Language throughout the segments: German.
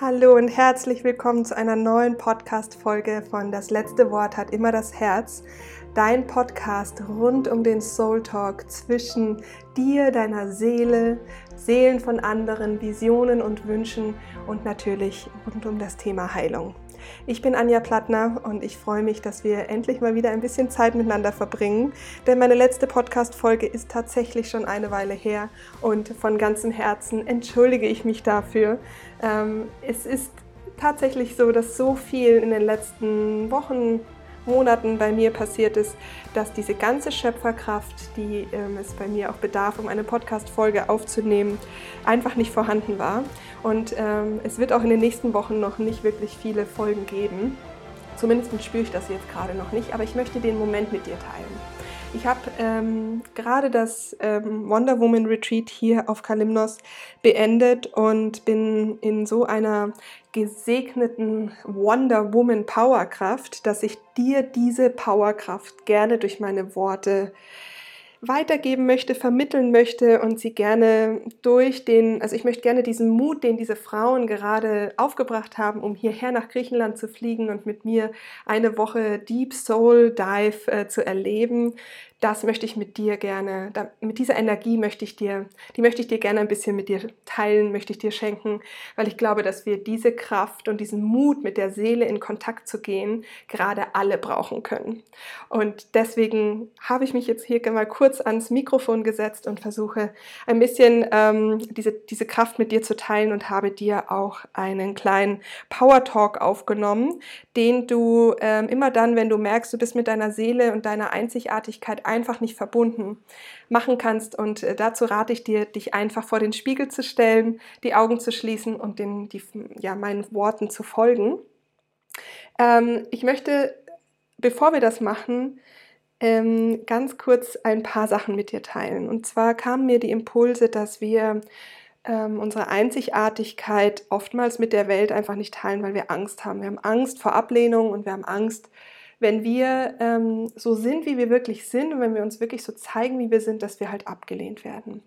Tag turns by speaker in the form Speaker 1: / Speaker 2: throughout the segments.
Speaker 1: Hallo und herzlich willkommen zu einer neuen Podcast-Folge von Das letzte Wort hat immer das Herz. Dein Podcast rund um den Soul Talk zwischen dir, deiner Seele, Seelen von anderen, Visionen und Wünschen und natürlich rund um das Thema Heilung. Ich bin Anja Plattner und ich freue mich, dass wir endlich mal wieder ein bisschen Zeit miteinander verbringen, denn meine letzte Podcast-Folge ist tatsächlich schon eine Weile her und von ganzem Herzen entschuldige ich mich dafür. Ähm, es ist tatsächlich so, dass so viel in den letzten Wochen, Monaten bei mir passiert ist, dass diese ganze Schöpferkraft, die ähm, es bei mir auch bedarf, um eine Podcast-Folge aufzunehmen, einfach nicht vorhanden war. Und ähm, es wird auch in den nächsten Wochen noch nicht wirklich viele Folgen geben. Zumindest spüre ich das jetzt gerade noch nicht, aber ich möchte den Moment mit dir teilen. Ich habe ähm, gerade das ähm, Wonder Woman Retreat hier auf Kalimnos beendet und bin in so einer gesegneten Wonder Woman Powerkraft, dass ich dir diese Powerkraft gerne durch meine Worte weitergeben möchte, vermitteln möchte und sie gerne durch den, also ich möchte gerne diesen Mut, den diese Frauen gerade aufgebracht haben, um hierher nach Griechenland zu fliegen und mit mir eine Woche Deep Soul Dive äh, zu erleben, das möchte ich mit dir gerne, mit dieser Energie möchte ich dir, die möchte ich dir gerne ein bisschen mit dir teilen, möchte ich dir schenken, weil ich glaube, dass wir diese Kraft und diesen Mut, mit der Seele in Kontakt zu gehen, gerade alle brauchen können. Und deswegen habe ich mich jetzt hier mal kurz ans Mikrofon gesetzt und versuche ein bisschen ähm, diese, diese Kraft mit dir zu teilen und habe dir auch einen kleinen Power Talk aufgenommen, den du ähm, immer dann, wenn du merkst, du bist mit deiner Seele und deiner Einzigartigkeit einfach nicht verbunden machen kannst. Und äh, dazu rate ich dir, dich einfach vor den Spiegel zu stellen, die Augen zu schließen und den, die, ja, meinen Worten zu folgen. Ähm, ich möchte, bevor wir das machen, ähm, ganz kurz ein paar Sachen mit dir teilen. Und zwar kamen mir die Impulse, dass wir ähm, unsere Einzigartigkeit oftmals mit der Welt einfach nicht teilen, weil wir Angst haben. Wir haben Angst vor Ablehnung und wir haben Angst, wenn wir ähm, so sind, wie wir wirklich sind und wenn wir uns wirklich so zeigen, wie wir sind, dass wir halt abgelehnt werden.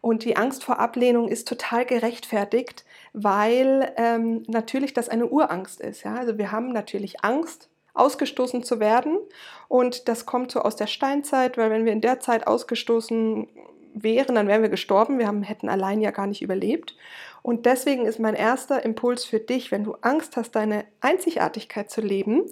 Speaker 1: Und die Angst vor Ablehnung ist total gerechtfertigt, weil ähm, natürlich das eine Urangst ist. Ja? Also wir haben natürlich Angst, ausgestoßen zu werden. Und das kommt so aus der Steinzeit, weil wenn wir in der Zeit ausgestoßen wären, dann wären wir gestorben. Wir haben, hätten allein ja gar nicht überlebt. Und deswegen ist mein erster Impuls für dich, wenn du Angst hast, deine Einzigartigkeit zu leben,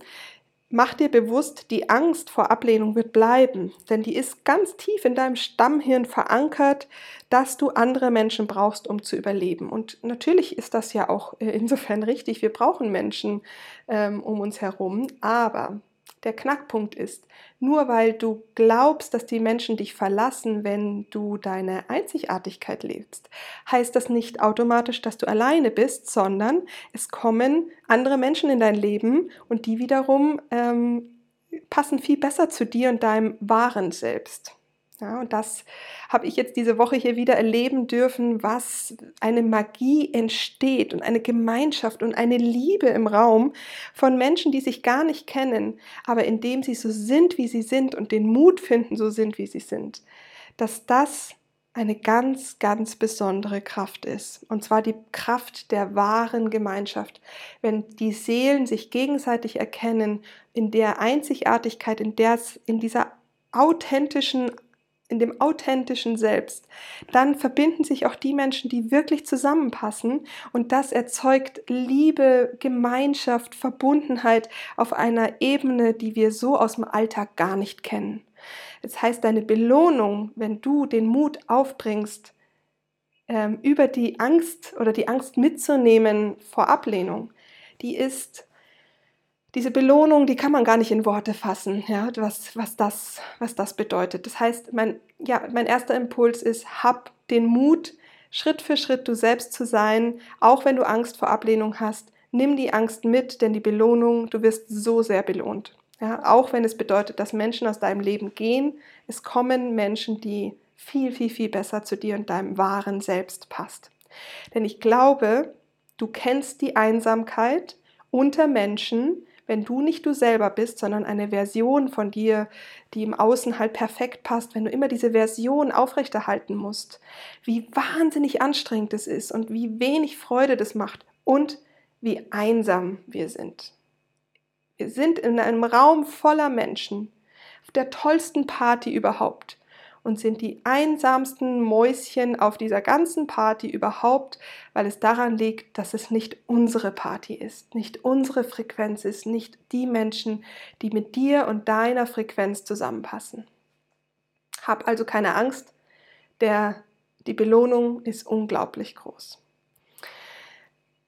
Speaker 1: Mach dir bewusst, die Angst vor Ablehnung wird bleiben, denn die ist ganz tief in deinem Stammhirn verankert, dass du andere Menschen brauchst, um zu überleben. Und natürlich ist das ja auch äh, insofern richtig, wir brauchen Menschen ähm, um uns herum, aber der Knackpunkt ist, nur weil du glaubst, dass die Menschen dich verlassen, wenn du deine Einzigartigkeit lebst, heißt das nicht automatisch, dass du alleine bist, sondern es kommen andere Menschen in dein Leben und die wiederum ähm, passen viel besser zu dir und deinem wahren Selbst. Ja, und das habe ich jetzt diese Woche hier wieder erleben dürfen, was eine Magie entsteht und eine Gemeinschaft und eine Liebe im Raum von Menschen, die sich gar nicht kennen, aber indem sie so sind, wie sie sind und den Mut finden, so sind, wie sie sind, dass das eine ganz, ganz besondere Kraft ist. Und zwar die Kraft der wahren Gemeinschaft. Wenn die Seelen sich gegenseitig erkennen, in der Einzigartigkeit, in, der, in dieser authentischen in dem authentischen Selbst, dann verbinden sich auch die Menschen, die wirklich zusammenpassen und das erzeugt Liebe, Gemeinschaft, Verbundenheit auf einer Ebene, die wir so aus dem Alltag gar nicht kennen. Das heißt, deine Belohnung, wenn du den Mut aufbringst, ähm, über die Angst oder die Angst mitzunehmen vor Ablehnung, die ist diese Belohnung, die kann man gar nicht in Worte fassen, ja, was, was, das, was das bedeutet. Das heißt, mein, ja, mein erster Impuls ist, hab den Mut, Schritt für Schritt du selbst zu sein, auch wenn du Angst vor Ablehnung hast. Nimm die Angst mit, denn die Belohnung, du wirst so sehr belohnt. Ja, auch wenn es bedeutet, dass Menschen aus deinem Leben gehen, es kommen Menschen, die viel, viel, viel besser zu dir und deinem wahren Selbst passt. Denn ich glaube, du kennst die Einsamkeit unter Menschen, wenn du nicht du selber bist, sondern eine Version von dir, die im Außen halt perfekt passt, wenn du immer diese Version aufrechterhalten musst, wie wahnsinnig anstrengend es ist und wie wenig Freude das macht und wie einsam wir sind. Wir sind in einem Raum voller Menschen, auf der tollsten Party überhaupt und sind die einsamsten Mäuschen auf dieser ganzen Party überhaupt, weil es daran liegt, dass es nicht unsere Party ist, nicht unsere Frequenz ist, nicht die Menschen, die mit dir und deiner Frequenz zusammenpassen. Hab also keine Angst, der, die Belohnung ist unglaublich groß.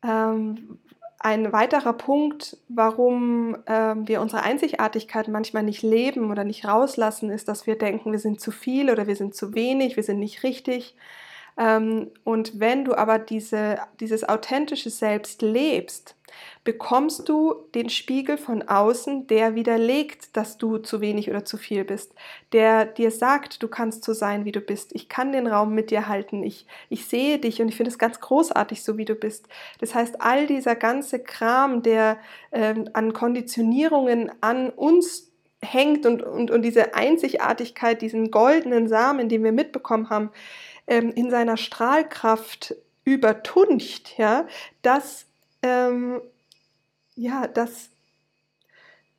Speaker 1: Ähm, ein weiterer Punkt, warum äh, wir unsere Einzigartigkeit manchmal nicht leben oder nicht rauslassen, ist, dass wir denken, wir sind zu viel oder wir sind zu wenig, wir sind nicht richtig. Ähm, und wenn du aber diese, dieses authentische Selbst lebst, bekommst du den Spiegel von außen, der widerlegt, dass du zu wenig oder zu viel bist, der dir sagt, du kannst so sein, wie du bist. Ich kann den Raum mit dir halten. Ich, ich sehe dich und ich finde es ganz großartig, so wie du bist. Das heißt, all dieser ganze Kram, der ähm, an Konditionierungen an uns hängt und, und, und diese Einzigartigkeit, diesen goldenen Samen, den wir mitbekommen haben, ähm, in seiner Strahlkraft übertuncht, ja, das ähm, ja, das,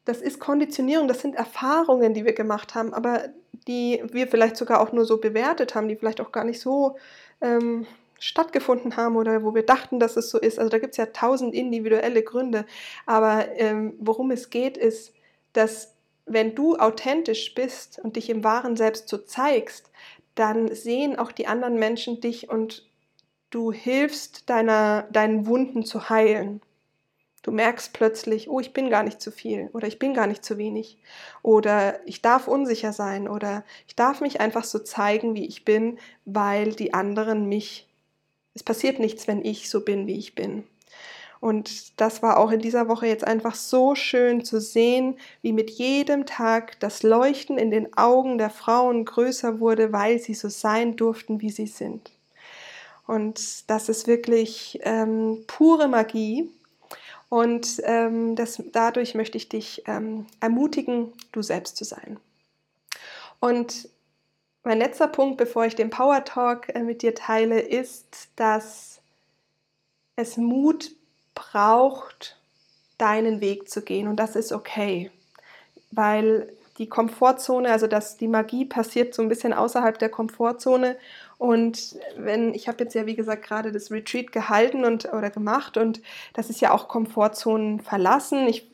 Speaker 1: das ist Konditionierung, das sind Erfahrungen, die wir gemacht haben, aber die wir vielleicht sogar auch nur so bewertet haben, die vielleicht auch gar nicht so ähm, stattgefunden haben oder wo wir dachten, dass es so ist. Also da gibt es ja tausend individuelle Gründe. Aber ähm, worum es geht, ist, dass wenn du authentisch bist und dich im wahren Selbst so zeigst, dann sehen auch die anderen Menschen dich und du hilfst deiner, deinen Wunden zu heilen. Du merkst plötzlich, oh, ich bin gar nicht zu viel oder ich bin gar nicht zu wenig oder ich darf unsicher sein oder ich darf mich einfach so zeigen, wie ich bin, weil die anderen mich, es passiert nichts, wenn ich so bin, wie ich bin. Und das war auch in dieser Woche jetzt einfach so schön zu sehen, wie mit jedem Tag das Leuchten in den Augen der Frauen größer wurde, weil sie so sein durften, wie sie sind. Und das ist wirklich ähm, pure Magie. Und ähm, das, dadurch möchte ich dich ähm, ermutigen, du selbst zu sein. Und mein letzter Punkt, bevor ich den Power Talk äh, mit dir teile, ist, dass es Mut braucht, deinen Weg zu gehen. Und das ist okay, weil die Komfortzone, also dass die Magie passiert so ein bisschen außerhalb der Komfortzone und wenn, ich habe jetzt ja wie gesagt gerade das Retreat gehalten und oder gemacht und das ist ja auch Komfortzonen verlassen. Ich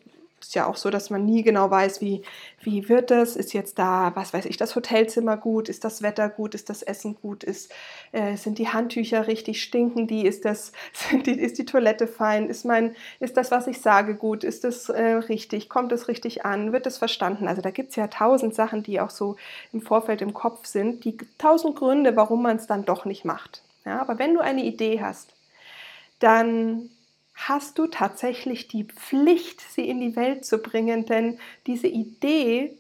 Speaker 1: ist ja auch so, dass man nie genau weiß, wie, wie wird das, ist jetzt da, was weiß ich, das Hotelzimmer gut, ist das Wetter gut, ist das Essen gut, ist, äh, sind die Handtücher richtig, stinken die, ist, das, die, ist die Toilette fein, ist, mein, ist das, was ich sage, gut, ist das äh, richtig, kommt es richtig an, wird es verstanden. Also da gibt es ja tausend Sachen, die auch so im Vorfeld im Kopf sind, die tausend Gründe, warum man es dann doch nicht macht. Ja, aber wenn du eine Idee hast, dann hast du tatsächlich die Pflicht, sie in die Welt zu bringen, denn diese Idee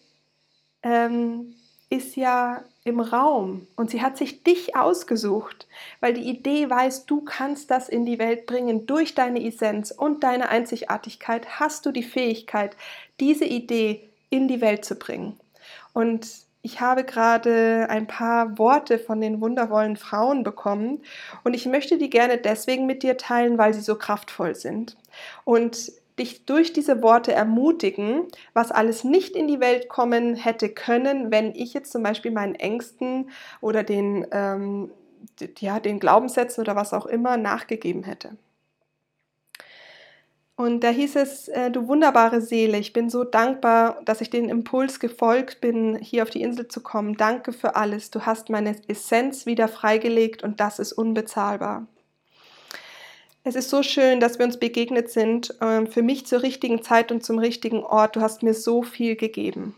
Speaker 1: ähm, ist ja im Raum und sie hat sich dich ausgesucht, weil die Idee weiß, du kannst das in die Welt bringen durch deine Essenz und deine Einzigartigkeit hast du die Fähigkeit, diese Idee in die Welt zu bringen. Und ich habe gerade ein paar Worte von den wundervollen Frauen bekommen und ich möchte die gerne deswegen mit dir teilen, weil sie so kraftvoll sind und dich durch diese Worte ermutigen, was alles nicht in die Welt kommen hätte können, wenn ich jetzt zum Beispiel meinen Ängsten oder den, ähm, ja, den Glaubenssätzen oder was auch immer nachgegeben hätte. Und da hieß es, äh, du wunderbare Seele, ich bin so dankbar, dass ich den Impuls gefolgt bin, hier auf die Insel zu kommen. Danke für alles. Du hast meine Essenz wieder freigelegt und das ist unbezahlbar. Es ist so schön, dass wir uns begegnet sind, äh, für mich zur richtigen Zeit und zum richtigen Ort. Du hast mir so viel gegeben.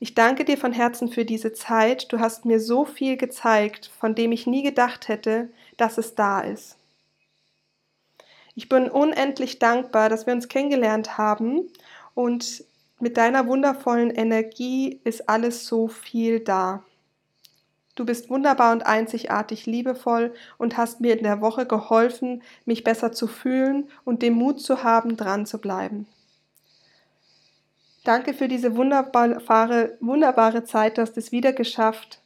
Speaker 1: Ich danke dir von Herzen für diese Zeit. Du hast mir so viel gezeigt, von dem ich nie gedacht hätte, dass es da ist. Ich bin unendlich dankbar, dass wir uns kennengelernt haben und mit deiner wundervollen Energie ist alles so viel da. Du bist wunderbar und einzigartig liebevoll und hast mir in der Woche geholfen, mich besser zu fühlen und den Mut zu haben, dran zu bleiben. Danke für diese wunderbare, wunderbare Zeit, du hast es wieder geschafft,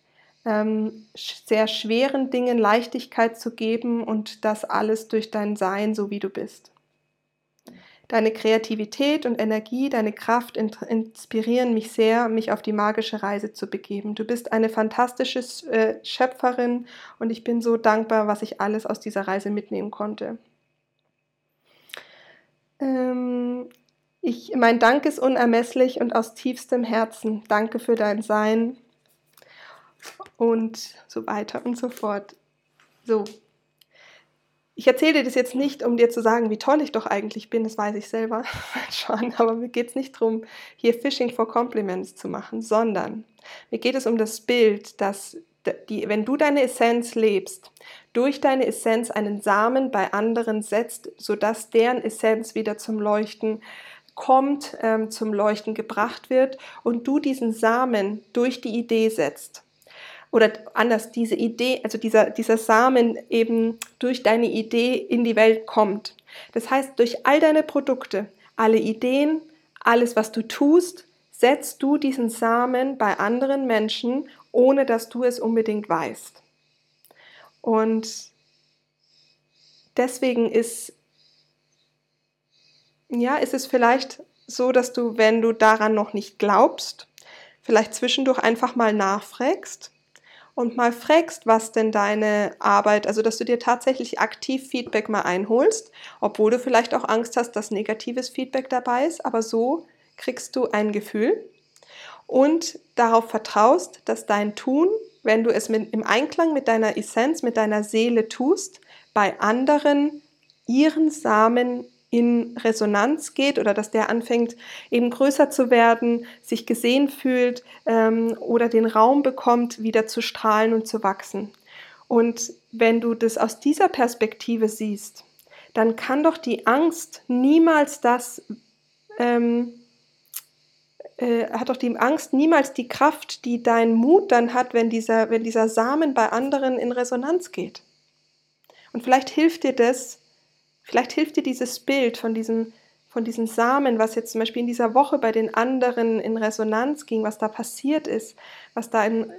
Speaker 1: ähm, sehr schweren Dingen Leichtigkeit zu geben und das alles durch dein Sein, so wie du bist. Deine Kreativität und Energie, deine Kraft inspirieren mich sehr, mich auf die magische Reise zu begeben. Du bist eine fantastische äh, Schöpferin und ich bin so dankbar, was ich alles aus dieser Reise mitnehmen konnte. Ähm, ich, mein Dank ist unermesslich und aus tiefstem Herzen. Danke für dein Sein und so weiter und so fort. So, ich erzähle dir das jetzt nicht, um dir zu sagen, wie toll ich doch eigentlich bin, das weiß ich selber schon, aber mir geht es nicht darum, hier Fishing for Compliments zu machen, sondern mir geht es um das Bild, dass die, wenn du deine Essenz lebst, durch deine Essenz einen Samen bei anderen setzt, sodass deren Essenz wieder zum Leuchten kommt, ähm, zum Leuchten gebracht wird und du diesen Samen durch die Idee setzt oder anders, diese Idee, also dieser, dieser Samen eben durch deine Idee in die Welt kommt. Das heißt, durch all deine Produkte, alle Ideen, alles, was du tust, setzt du diesen Samen bei anderen Menschen, ohne dass du es unbedingt weißt. Und deswegen ist, ja, ist es vielleicht so, dass du, wenn du daran noch nicht glaubst, vielleicht zwischendurch einfach mal nachfragst und mal fragst, was denn deine Arbeit, also dass du dir tatsächlich aktiv Feedback mal einholst, obwohl du vielleicht auch Angst hast, dass negatives Feedback dabei ist, aber so kriegst du ein Gefühl. Und darauf vertraust, dass dein Tun, wenn du es mit, im Einklang mit deiner Essenz, mit deiner Seele tust, bei anderen ihren Samen in Resonanz geht oder dass der anfängt eben größer zu werden, sich gesehen fühlt ähm, oder den Raum bekommt, wieder zu strahlen und zu wachsen. Und wenn du das aus dieser Perspektive siehst, dann kann doch die Angst niemals das, ähm, äh, hat doch die Angst niemals die Kraft, die dein Mut dann hat, wenn dieser, wenn dieser Samen bei anderen in Resonanz geht. Und vielleicht hilft dir das, Vielleicht hilft dir dieses Bild von diesem, von diesem Samen, was jetzt zum Beispiel in dieser Woche bei den anderen in Resonanz ging, was da passiert ist, was da in,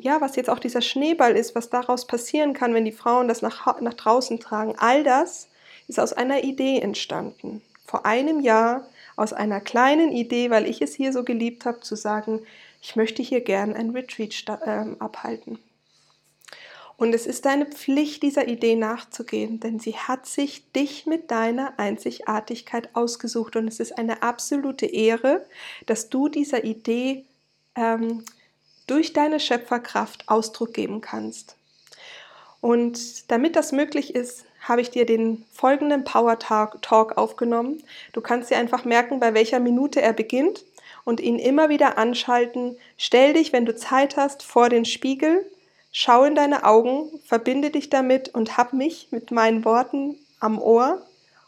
Speaker 1: ja, was jetzt auch dieser Schneeball ist, was daraus passieren kann, wenn die Frauen das nach, nach draußen tragen. All das ist aus einer Idee entstanden. Vor einem Jahr aus einer kleinen Idee, weil ich es hier so geliebt habe, zu sagen, ich möchte hier gern ein Retreat äh, abhalten. Und es ist deine Pflicht, dieser Idee nachzugehen, denn sie hat sich dich mit deiner Einzigartigkeit ausgesucht. Und es ist eine absolute Ehre, dass du dieser Idee ähm, durch deine Schöpferkraft Ausdruck geben kannst. Und damit das möglich ist, habe ich dir den folgenden Power Talk aufgenommen. Du kannst dir einfach merken, bei welcher Minute er beginnt und ihn immer wieder anschalten. Stell dich, wenn du Zeit hast, vor den Spiegel Schau in deine Augen, verbinde dich damit und hab mich mit meinen Worten am Ohr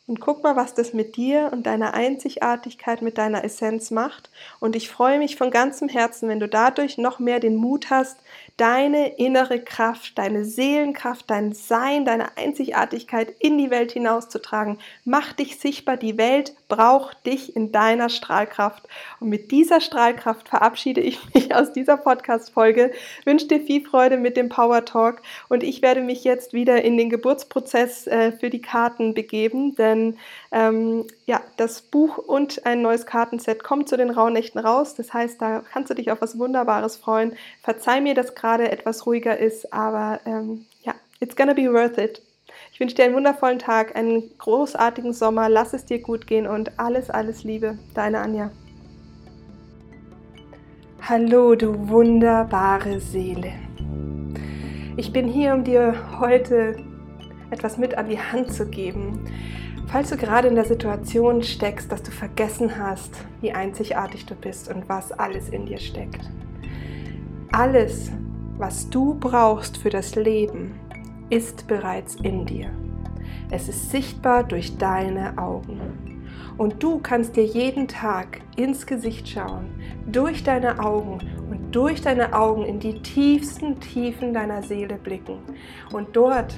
Speaker 1: und guck mal, was das mit dir und deiner Einzigartigkeit, mit deiner Essenz macht. Und ich freue mich von ganzem Herzen, wenn du dadurch noch mehr den Mut hast, deine innere Kraft, deine Seelenkraft, dein Sein, deine Einzigartigkeit in die Welt hinauszutragen. Mach dich sichtbar, die Welt braucht dich in deiner Strahlkraft. Und mit dieser Strahlkraft verabschiede ich mich aus dieser Podcast-Folge, wünsche dir viel Freude mit dem Power Talk und ich werde mich jetzt wieder in den Geburtsprozess äh, für die Karten begeben, denn ähm, ja, das Buch und ein neues Kartenset kommt zu den Rauhnächten raus. Das heißt, da kannst du dich auf was Wunderbares freuen. Verzeih mir, dass gerade etwas ruhiger ist, aber ähm, ja, it's gonna be worth it. Ich wünsche dir einen wundervollen Tag, einen großartigen Sommer. Lass es dir gut gehen und alles, alles Liebe. Deine Anja. Hallo, du wunderbare Seele. Ich bin hier, um dir heute etwas mit an die Hand zu geben Falls du gerade in der Situation steckst, dass du vergessen hast, wie einzigartig du bist und was alles in dir steckt. Alles, was du brauchst für das Leben, ist bereits in dir. Es ist sichtbar durch deine Augen. Und du kannst dir jeden Tag ins Gesicht schauen, durch deine Augen und durch deine Augen in die tiefsten Tiefen deiner Seele blicken. Und dort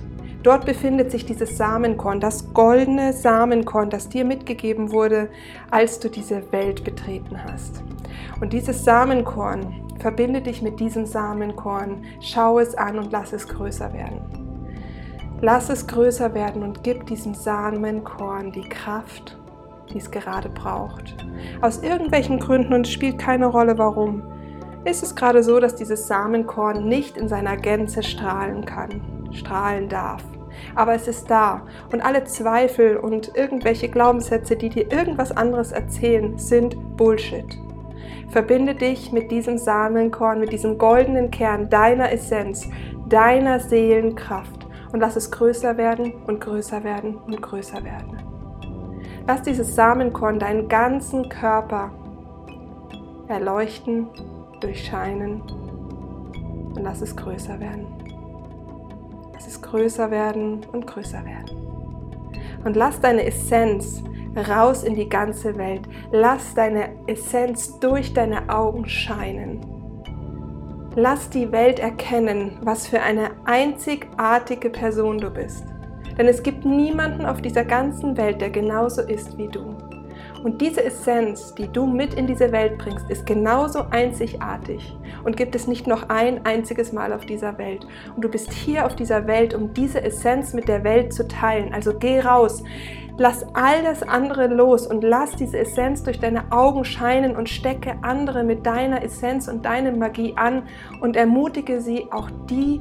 Speaker 1: Dort befindet sich dieses Samenkorn, das goldene Samenkorn, das dir mitgegeben wurde, als du diese Welt betreten hast. Und dieses Samenkorn, verbinde dich mit diesem Samenkorn, schau es an und lass es größer werden. Lass es größer werden und gib diesem Samenkorn die Kraft, die es gerade braucht. Aus irgendwelchen Gründen und es spielt keine Rolle warum, ist es gerade so, dass dieses Samenkorn nicht in seiner Gänze strahlen kann, strahlen darf. Aber es ist da und alle Zweifel und irgendwelche Glaubenssätze, die dir irgendwas anderes erzählen, sind Bullshit. Verbinde dich mit diesem Samenkorn, mit diesem goldenen Kern deiner Essenz, deiner Seelenkraft und lass es größer werden und größer werden und größer werden. Lass dieses Samenkorn deinen ganzen Körper erleuchten, durchscheinen und lass es größer werden. Lass es größer werden und größer werden. Und lass deine Essenz raus in die ganze Welt. Lass deine Essenz durch deine Augen scheinen. Lass die Welt erkennen, was für eine einzigartige Person du bist. Denn es gibt niemanden auf dieser ganzen Welt, der genauso ist wie du. Und diese Essenz, die du mit in diese Welt bringst, ist genauso einzigartig und gibt es nicht noch ein einziges Mal auf dieser Welt. Und du bist hier auf dieser Welt, um diese Essenz mit der Welt zu teilen. Also geh raus, lass all das andere los und lass diese Essenz durch deine Augen scheinen und stecke andere mit deiner Essenz und deiner Magie an und ermutige sie, auch die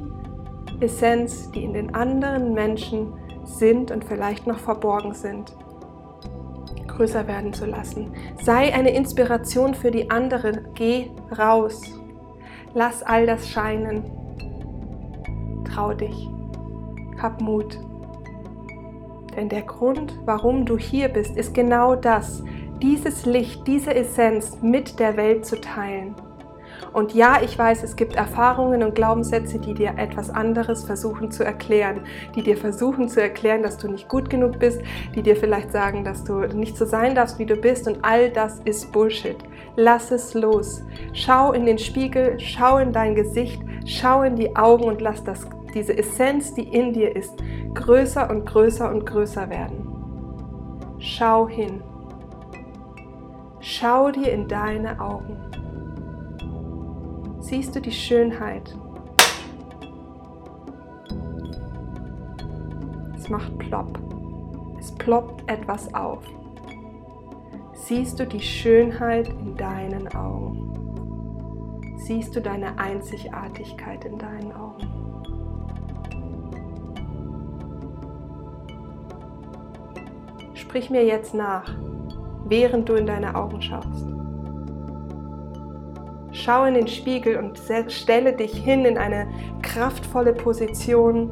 Speaker 1: Essenz, die in den anderen Menschen sind und vielleicht noch verborgen sind, größer werden zu lassen. Sei eine Inspiration für die anderen. Geh raus. Lass all das scheinen. Trau dich. Hab Mut. Denn der Grund, warum du hier bist, ist genau das, dieses Licht, diese Essenz mit der Welt zu teilen. Und ja, ich weiß, es gibt Erfahrungen und Glaubenssätze, die dir etwas anderes versuchen zu erklären, die dir versuchen zu erklären, dass du nicht gut genug bist, die dir vielleicht sagen, dass du nicht so sein darfst, wie du bist. Und all das ist Bullshit. Lass es los. Schau in den Spiegel, schau in dein Gesicht, schau in die Augen und lass das, diese Essenz, die in dir ist, größer und größer und größer werden. Schau hin. Schau dir in deine Augen siehst du die Schönheit. Es macht plopp. Es ploppt etwas auf. Siehst du die Schönheit in deinen Augen? Siehst du deine Einzigartigkeit in deinen Augen? Sprich mir jetzt nach, während du in deine Augen schaust. Schau in den Spiegel und stelle dich hin in eine kraftvolle Position.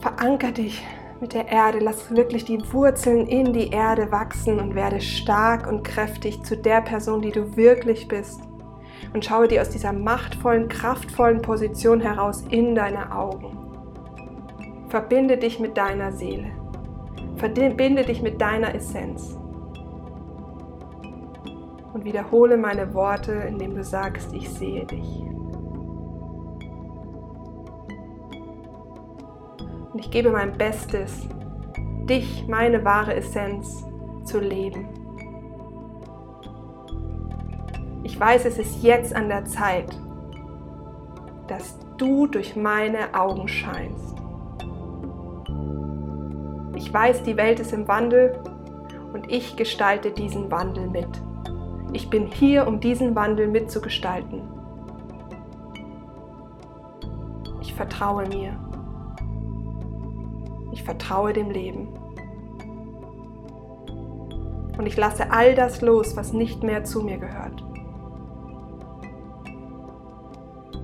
Speaker 1: Veranker dich mit der Erde. Lass wirklich die Wurzeln in die Erde wachsen und werde stark und kräftig zu der Person, die du wirklich bist. Und schaue dir aus dieser machtvollen, kraftvollen Position heraus in deine Augen. Verbinde dich mit deiner Seele. Verbinde dich mit deiner Essenz und wiederhole meine Worte, indem du sagst, ich sehe dich. Und ich gebe mein Bestes, dich, meine wahre Essenz, zu leben. Ich weiß, es ist jetzt an der Zeit, dass du durch meine Augen scheinst. Ich weiß, die Welt ist im Wandel und ich gestalte diesen Wandel mit. Ich bin hier, um diesen Wandel mitzugestalten. Ich vertraue mir. Ich vertraue dem Leben. Und ich lasse all das los, was nicht mehr zu mir gehört.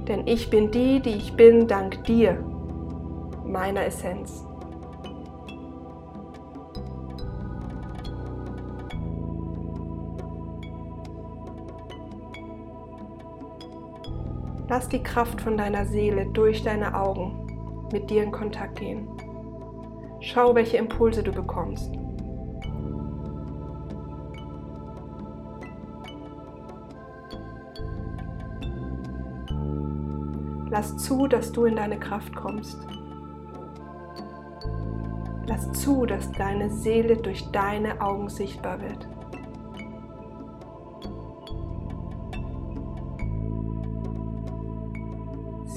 Speaker 1: Denn ich bin die, die ich bin, dank dir, meiner Essenz. Lass die Kraft von deiner Seele durch deine Augen mit dir in Kontakt gehen. Schau, welche Impulse du bekommst. Lass zu, dass du in deine Kraft kommst. Lass zu, dass deine Seele durch deine Augen sichtbar wird.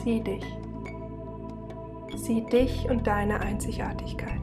Speaker 1: Sieh dich. Sieh dich und deine Einzigartigkeit.